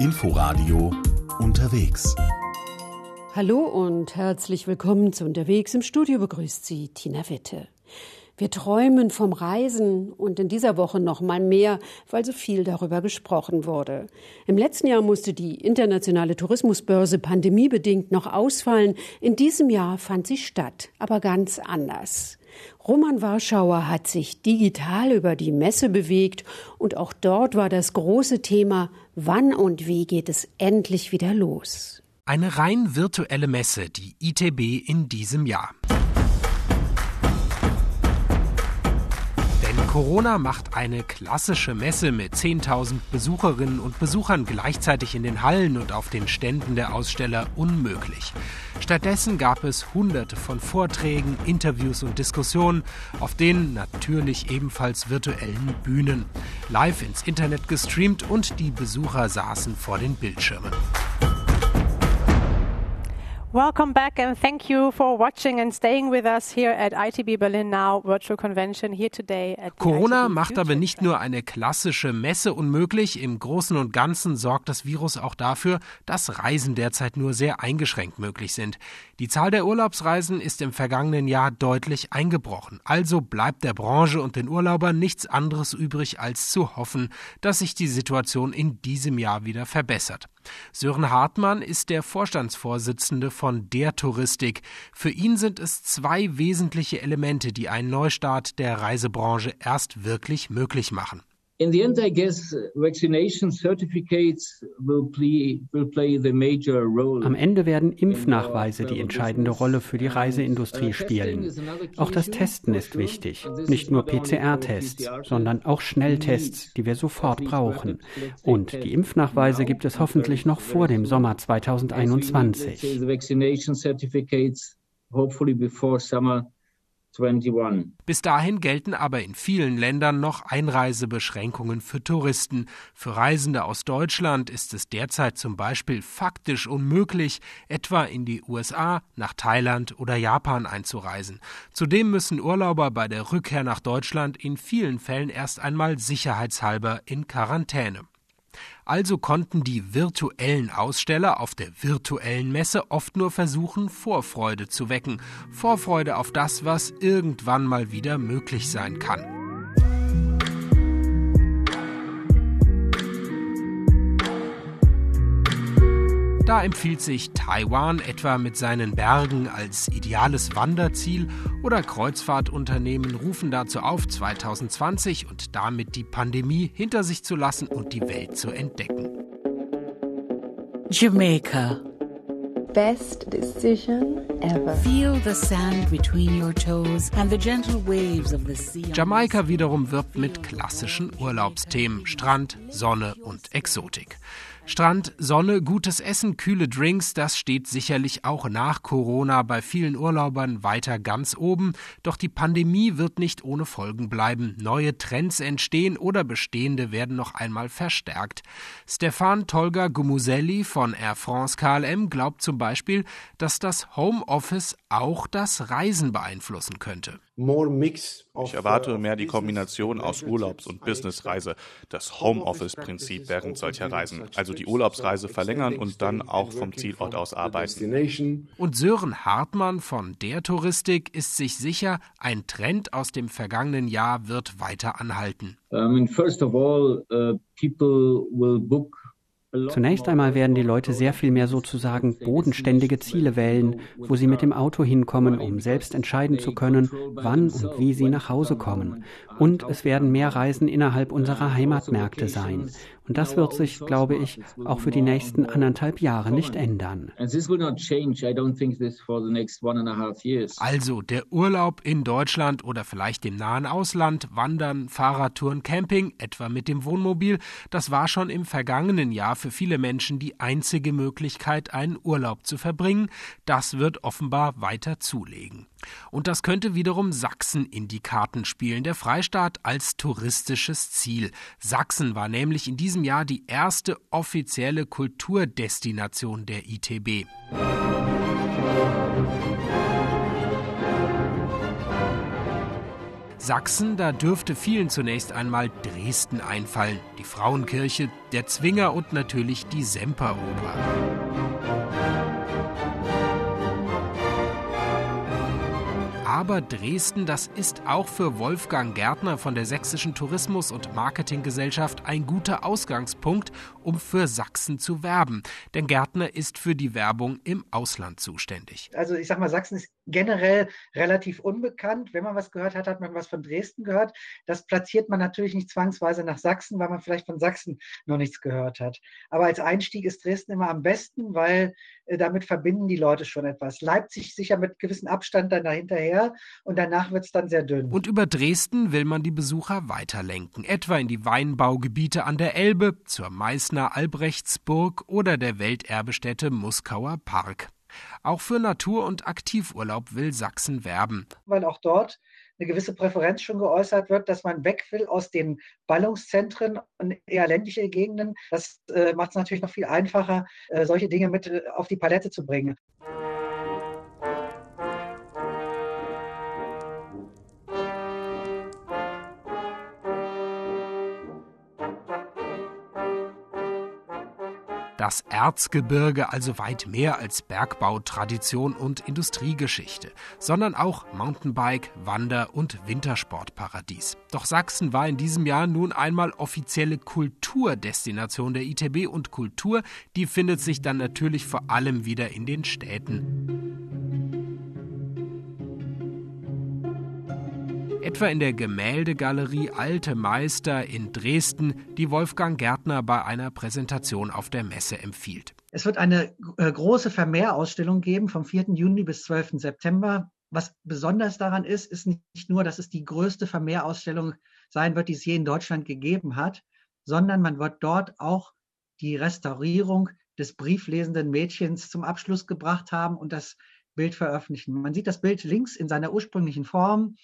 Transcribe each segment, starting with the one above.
Inforadio unterwegs. Hallo und herzlich willkommen zu Unterwegs. Im Studio begrüßt Sie Tina Witte. Wir träumen vom Reisen und in dieser Woche noch mal mehr, weil so viel darüber gesprochen wurde. Im letzten Jahr musste die internationale Tourismusbörse pandemiebedingt noch ausfallen. In diesem Jahr fand sie statt, aber ganz anders. Roman Warschauer hat sich digital über die Messe bewegt und auch dort war das große Thema, wann und wie geht es endlich wieder los? Eine rein virtuelle Messe, die ITB in diesem Jahr. Corona macht eine klassische Messe mit 10.000 Besucherinnen und Besuchern gleichzeitig in den Hallen und auf den Ständen der Aussteller unmöglich. Stattdessen gab es hunderte von Vorträgen, Interviews und Diskussionen auf den natürlich ebenfalls virtuellen Bühnen. Live ins Internet gestreamt und die Besucher saßen vor den Bildschirmen. Welcome back and thank you for watching and staying with us here at ITB Berlin Now Virtual Convention here today at Corona macht aber nicht nur eine klassische Messe unmöglich, im Großen und Ganzen sorgt das Virus auch dafür, dass Reisen derzeit nur sehr eingeschränkt möglich sind. Die Zahl der Urlaubsreisen ist im vergangenen Jahr deutlich eingebrochen. Also bleibt der Branche und den Urlaubern nichts anderes übrig, als zu hoffen, dass sich die Situation in diesem Jahr wieder verbessert. Sören Hartmann ist der Vorstandsvorsitzende von der Touristik. Für ihn sind es zwei wesentliche Elemente, die einen Neustart der Reisebranche erst wirklich möglich machen. In the end, I guess vaccination certificates will play, will play the major role. Am Ende werden Impfnachweise die entscheidende Rolle für die Reiseindustrie spielen. Auch das Testen ist wichtig. Nicht nur PCR-Tests, sondern auch Schnelltests, die wir sofort brauchen. Und die Impfnachweise gibt es hoffentlich noch vor dem Sommer 2021. Hopefully before summer 21. Bis dahin gelten aber in vielen Ländern noch Einreisebeschränkungen für Touristen. Für Reisende aus Deutschland ist es derzeit zum Beispiel faktisch unmöglich, etwa in die USA, nach Thailand oder Japan einzureisen. Zudem müssen Urlauber bei der Rückkehr nach Deutschland in vielen Fällen erst einmal sicherheitshalber in Quarantäne. Also konnten die virtuellen Aussteller auf der virtuellen Messe oft nur versuchen, Vorfreude zu wecken. Vorfreude auf das, was irgendwann mal wieder möglich sein kann. Da empfiehlt sich Taiwan etwa mit seinen Bergen als ideales Wanderziel oder Kreuzfahrtunternehmen rufen dazu auf, 2020 und damit die Pandemie hinter sich zu lassen und die Welt zu entdecken. Jamaica. Best decision ever. Feel the sand between your toes and the gentle waves of the sea. Jamaika wiederum wirbt mit klassischen Urlaubsthemen, Strand, Sonne und Exotik. Strand, Sonne, gutes Essen, kühle Drinks, das steht sicherlich auch nach Corona bei vielen Urlaubern weiter ganz oben. Doch die Pandemie wird nicht ohne Folgen bleiben. Neue Trends entstehen oder bestehende werden noch einmal verstärkt. Stefan Tolga Gumuselli von Air France KLM glaubt zum Beispiel, dass das Homeoffice auch das Reisen beeinflussen könnte. Ich erwarte mehr die Kombination aus Urlaubs- und Businessreise, das Homeoffice-Prinzip während solcher Reisen, also die Urlaubsreise verlängern und dann auch vom Zielort aus arbeiten. Und Sören Hartmann von der Touristik ist sich sicher, ein Trend aus dem vergangenen Jahr wird weiter anhalten. I mean, first of all, uh, people will book Zunächst einmal werden die Leute sehr viel mehr sozusagen bodenständige Ziele wählen, wo sie mit dem Auto hinkommen, um selbst entscheiden zu können, wann und wie sie nach Hause kommen. Und es werden mehr Reisen innerhalb unserer Heimatmärkte sein. Und das wird sich, glaube ich, auch für die nächsten anderthalb Jahre nicht ändern. Also der Urlaub in Deutschland oder vielleicht im nahen Ausland, Wandern, Fahrradtouren, Camping, etwa mit dem Wohnmobil, das war schon im vergangenen Jahr für viele Menschen die einzige Möglichkeit, einen Urlaub zu verbringen. Das wird offenbar weiter zulegen. Und das könnte wiederum Sachsen in die Karten spielen, der Freistaat als touristisches Ziel. Sachsen war nämlich in diesem Jahr die erste offizielle Kulturdestination der ITB. Sachsen, da dürfte vielen zunächst einmal Dresden einfallen, die Frauenkirche, der Zwinger und natürlich die Semperoper. Aber Dresden, das ist auch für Wolfgang Gärtner von der Sächsischen Tourismus- und Marketinggesellschaft ein guter Ausgangspunkt, um für Sachsen zu werben. Denn Gärtner ist für die Werbung im Ausland zuständig. Also ich sag mal, Sachsen ist generell relativ unbekannt. Wenn man was gehört hat, hat man was von Dresden gehört. Das platziert man natürlich nicht zwangsweise nach Sachsen, weil man vielleicht von Sachsen noch nichts gehört hat. Aber als Einstieg ist Dresden immer am besten, weil äh, damit verbinden die Leute schon etwas. Leipzig sicher mit gewissem Abstand dann dahinterher und danach wird es dann sehr dünn. Und über Dresden will man die Besucher weiterlenken, etwa in die Weinbaugebiete an der Elbe, zur Meißner Albrechtsburg oder der Welterbestätte Muskauer Park. Auch für Natur- und Aktivurlaub will Sachsen werben. Weil auch dort eine gewisse Präferenz schon geäußert wird, dass man weg will aus den Ballungszentren und eher ländliche Gegenden. Das äh, macht es natürlich noch viel einfacher, äh, solche Dinge mit äh, auf die Palette zu bringen. Das Erzgebirge also weit mehr als Bergbautradition und Industriegeschichte, sondern auch Mountainbike, Wander- und Wintersportparadies. Doch Sachsen war in diesem Jahr nun einmal offizielle Kulturdestination der ITB und Kultur, die findet sich dann natürlich vor allem wieder in den Städten. Etwa in der Gemäldegalerie Alte Meister in Dresden, die Wolfgang Gärtner bei einer Präsentation auf der Messe empfiehlt. Es wird eine äh, große Vermehrausstellung geben vom 4. Juni bis 12. September. Was besonders daran ist, ist nicht nur, dass es die größte Vermehrausstellung sein wird, die es je in Deutschland gegeben hat, sondern man wird dort auch die Restaurierung des brieflesenden Mädchens zum Abschluss gebracht haben und das Bild veröffentlichen. Man sieht das Bild links in seiner ursprünglichen Form.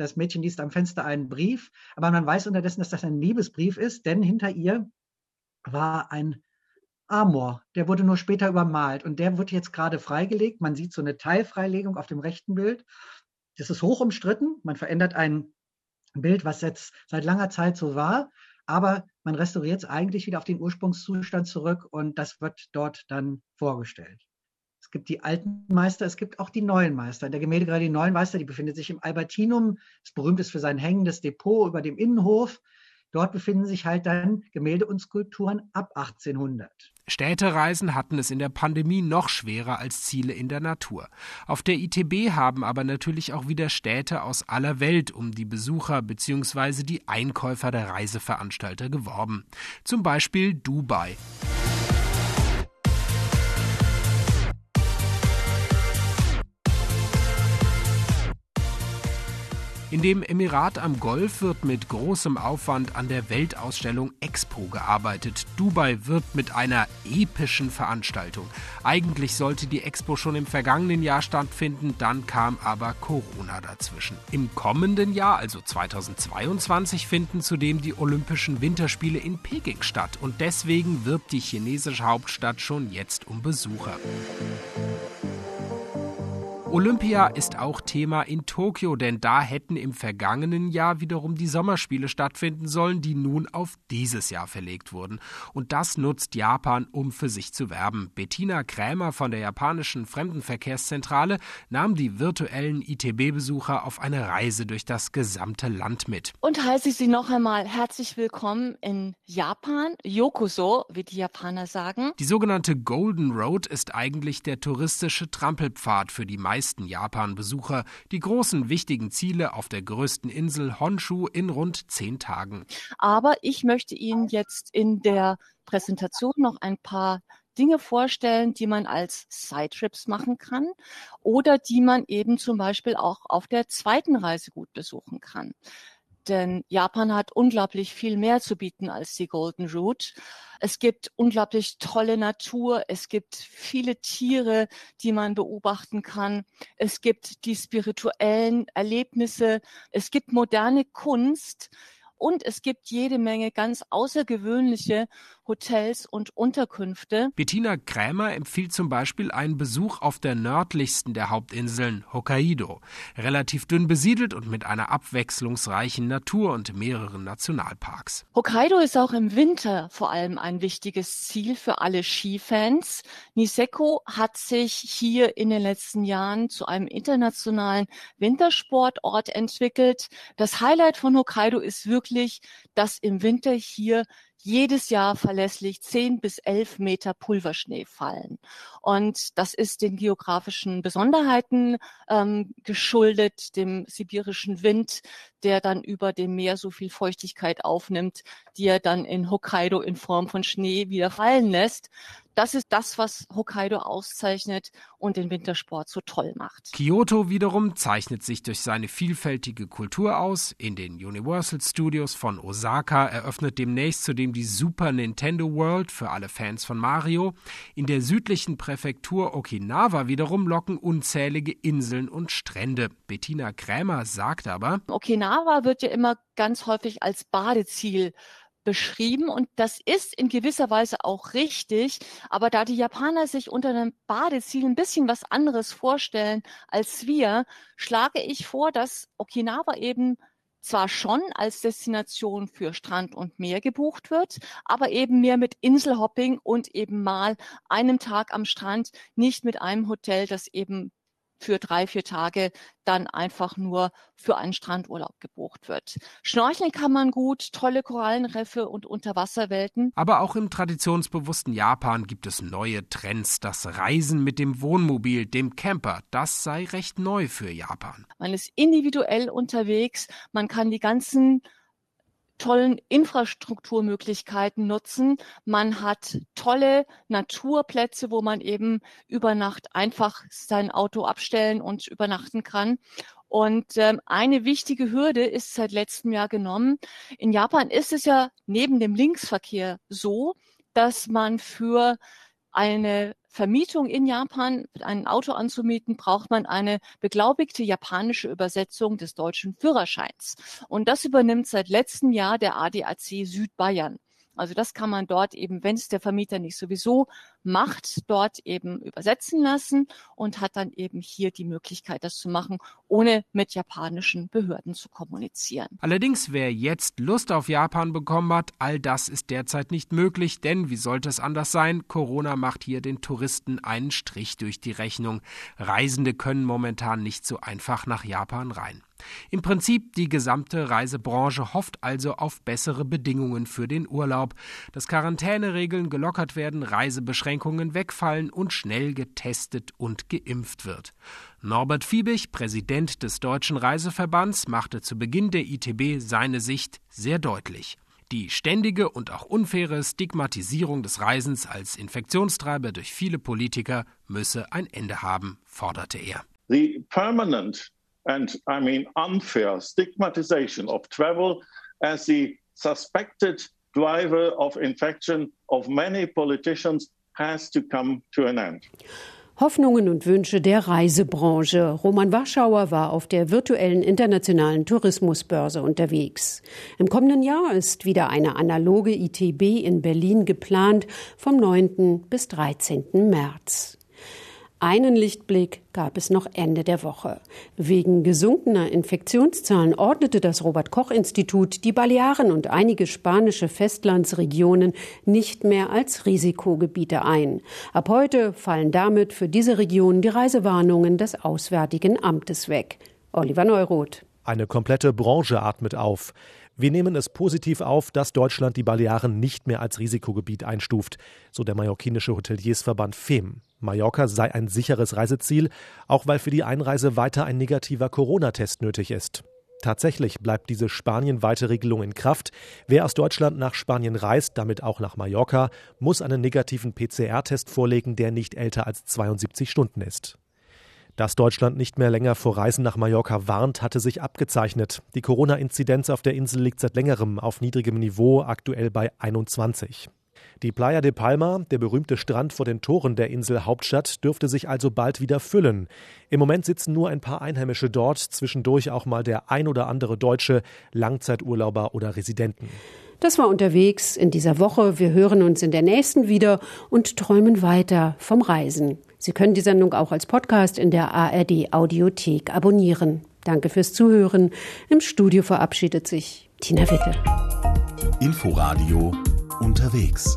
Das Mädchen liest am Fenster einen Brief, aber man weiß unterdessen, dass das ein Liebesbrief ist, denn hinter ihr war ein Amor. Der wurde nur später übermalt und der wird jetzt gerade freigelegt. Man sieht so eine Teilfreilegung auf dem rechten Bild. Das ist hoch umstritten. Man verändert ein Bild, was jetzt seit langer Zeit so war, aber man restauriert es eigentlich wieder auf den Ursprungszustand zurück und das wird dort dann vorgestellt. Es gibt die alten Meister, es gibt auch die neuen Meister. In der Gemäldegalerie die neuen Meister, die befindet sich im Albertinum, das berühmt ist für sein hängendes Depot über dem Innenhof. Dort befinden sich halt dann Gemälde und Skulpturen ab 1800. Städtereisen hatten es in der Pandemie noch schwerer als Ziele in der Natur. Auf der ITB haben aber natürlich auch wieder Städte aus aller Welt um die Besucher bzw. die Einkäufer der Reiseveranstalter geworben. Zum Beispiel Dubai. In dem Emirat am Golf wird mit großem Aufwand an der Weltausstellung Expo gearbeitet. Dubai wird mit einer epischen Veranstaltung. Eigentlich sollte die Expo schon im vergangenen Jahr stattfinden, dann kam aber Corona dazwischen. Im kommenden Jahr, also 2022, finden zudem die Olympischen Winterspiele in Peking statt und deswegen wirbt die chinesische Hauptstadt schon jetzt um Besucher. Olympia ist auch Thema in Tokio, denn da hätten im vergangenen Jahr wiederum die Sommerspiele stattfinden sollen, die nun auf dieses Jahr verlegt wurden. Und das nutzt Japan, um für sich zu werben. Bettina Krämer von der japanischen Fremdenverkehrszentrale nahm die virtuellen ITB-Besucher auf eine Reise durch das gesamte Land mit. Und heiße ich Sie noch einmal herzlich willkommen in Japan, Yokoso, wie die Japaner sagen. Die sogenannte Golden Road ist eigentlich der touristische Trampelpfad für die meisten meisten Japan-Besucher die großen wichtigen Ziele auf der größten Insel Honshu in rund zehn Tagen. Aber ich möchte Ihnen jetzt in der Präsentation noch ein paar Dinge vorstellen, die man als Side-Trips machen kann oder die man eben zum Beispiel auch auf der zweiten Reise gut besuchen kann. Denn Japan hat unglaublich viel mehr zu bieten als die Golden Route. Es gibt unglaublich tolle Natur. Es gibt viele Tiere, die man beobachten kann. Es gibt die spirituellen Erlebnisse. Es gibt moderne Kunst. Und es gibt jede Menge ganz außergewöhnliche Hotels und Unterkünfte. Bettina Krämer empfiehlt zum Beispiel einen Besuch auf der nördlichsten der Hauptinseln, Hokkaido. Relativ dünn besiedelt und mit einer abwechslungsreichen Natur und mehreren Nationalparks. Hokkaido ist auch im Winter vor allem ein wichtiges Ziel für alle Skifans. Niseko hat sich hier in den letzten Jahren zu einem internationalen Wintersportort entwickelt. Das Highlight von Hokkaido ist wirklich, dass im Winter hier jedes Jahr verlässlich zehn bis elf Meter Pulverschnee fallen. Und das ist den geografischen Besonderheiten ähm, geschuldet, dem sibirischen Wind, der dann über dem Meer so viel Feuchtigkeit aufnimmt, die er dann in Hokkaido in Form von Schnee wieder fallen lässt. Das ist das, was Hokkaido auszeichnet und den Wintersport so toll macht. Kyoto wiederum zeichnet sich durch seine vielfältige Kultur aus. In den Universal Studios von Osaka eröffnet demnächst zudem die Super Nintendo World für alle Fans von Mario. In der südlichen Präfektur Okinawa wiederum locken unzählige Inseln und Strände. Bettina Krämer sagt aber, Okinawa wird ja immer ganz häufig als Badeziel beschrieben und das ist in gewisser Weise auch richtig. Aber da die Japaner sich unter einem Badeziel ein bisschen was anderes vorstellen als wir, schlage ich vor, dass Okinawa eben zwar schon als Destination für Strand und Meer gebucht wird, aber eben mehr mit Inselhopping und eben mal einem Tag am Strand, nicht mit einem Hotel, das eben für drei, vier Tage dann einfach nur für einen Strandurlaub gebucht wird. Schnorcheln kann man gut, tolle Korallenriffe und Unterwasserwelten. Aber auch im traditionsbewussten Japan gibt es neue Trends. Das Reisen mit dem Wohnmobil, dem Camper, das sei recht neu für Japan. Man ist individuell unterwegs, man kann die ganzen tollen Infrastrukturmöglichkeiten nutzen. Man hat tolle Naturplätze, wo man eben über Nacht einfach sein Auto abstellen und übernachten kann. Und ähm, eine wichtige Hürde ist seit letztem Jahr genommen. In Japan ist es ja neben dem Linksverkehr so, dass man für eine Vermietung in Japan, ein Auto anzumieten, braucht man eine beglaubigte japanische Übersetzung des deutschen Führerscheins. Und das übernimmt seit letztem Jahr der ADAC Südbayern. Also das kann man dort eben, wenn es der Vermieter nicht sowieso macht, dort eben übersetzen lassen und hat dann eben hier die Möglichkeit, das zu machen, ohne mit japanischen Behörden zu kommunizieren. Allerdings, wer jetzt Lust auf Japan bekommen hat, all das ist derzeit nicht möglich, denn wie sollte es anders sein? Corona macht hier den Touristen einen Strich durch die Rechnung. Reisende können momentan nicht so einfach nach Japan rein. Im Prinzip die gesamte Reisebranche hofft also auf bessere Bedingungen für den Urlaub, dass Quarantäneregeln gelockert werden, Reisebeschränkungen wegfallen und schnell getestet und geimpft wird. Norbert Fiebig, Präsident des Deutschen Reiseverbands, machte zu Beginn der ITB seine Sicht sehr deutlich. Die ständige und auch unfaire Stigmatisierung des Reisens als Infektionstreiber durch viele Politiker müsse ein Ende haben, forderte er. The permanent and I mean unfair stigmatization of travel as the suspected driver of infection of many politicians has to come to an end. Hoffnungen und Wünsche der Reisebranche. Roman Warschauer war auf der virtuellen internationalen Tourismusbörse unterwegs. Im kommenden Jahr ist wieder eine analoge ITB in Berlin geplant vom 9. bis 13. März. Einen Lichtblick gab es noch Ende der Woche. Wegen gesunkener Infektionszahlen ordnete das Robert Koch Institut die Balearen und einige spanische Festlandsregionen nicht mehr als Risikogebiete ein. Ab heute fallen damit für diese Regionen die Reisewarnungen des Auswärtigen Amtes weg. Oliver Neuroth. Eine komplette Branche atmet auf. Wir nehmen es positiv auf, dass Deutschland die Balearen nicht mehr als Risikogebiet einstuft, so der mallorquinische Hoteliersverband FEM. Mallorca sei ein sicheres Reiseziel, auch weil für die Einreise weiter ein negativer Corona-Test nötig ist. Tatsächlich bleibt diese spanienweite Regelung in Kraft. Wer aus Deutschland nach Spanien reist, damit auch nach Mallorca, muss einen negativen PCR-Test vorlegen, der nicht älter als 72 Stunden ist. Dass Deutschland nicht mehr länger vor Reisen nach Mallorca warnt, hatte sich abgezeichnet. Die Corona-Inzidenz auf der Insel liegt seit längerem auf niedrigem Niveau, aktuell bei 21. Die Playa de Palma, der berühmte Strand vor den Toren der Insel Hauptstadt, dürfte sich also bald wieder füllen. Im Moment sitzen nur ein paar Einheimische dort, zwischendurch auch mal der ein oder andere Deutsche, Langzeiturlauber oder Residenten. Das war unterwegs in dieser Woche. Wir hören uns in der nächsten wieder und träumen weiter vom Reisen. Sie können die Sendung auch als Podcast in der ARD Audiothek abonnieren. Danke fürs Zuhören. Im Studio verabschiedet sich Tina Witte. Inforadio unterwegs.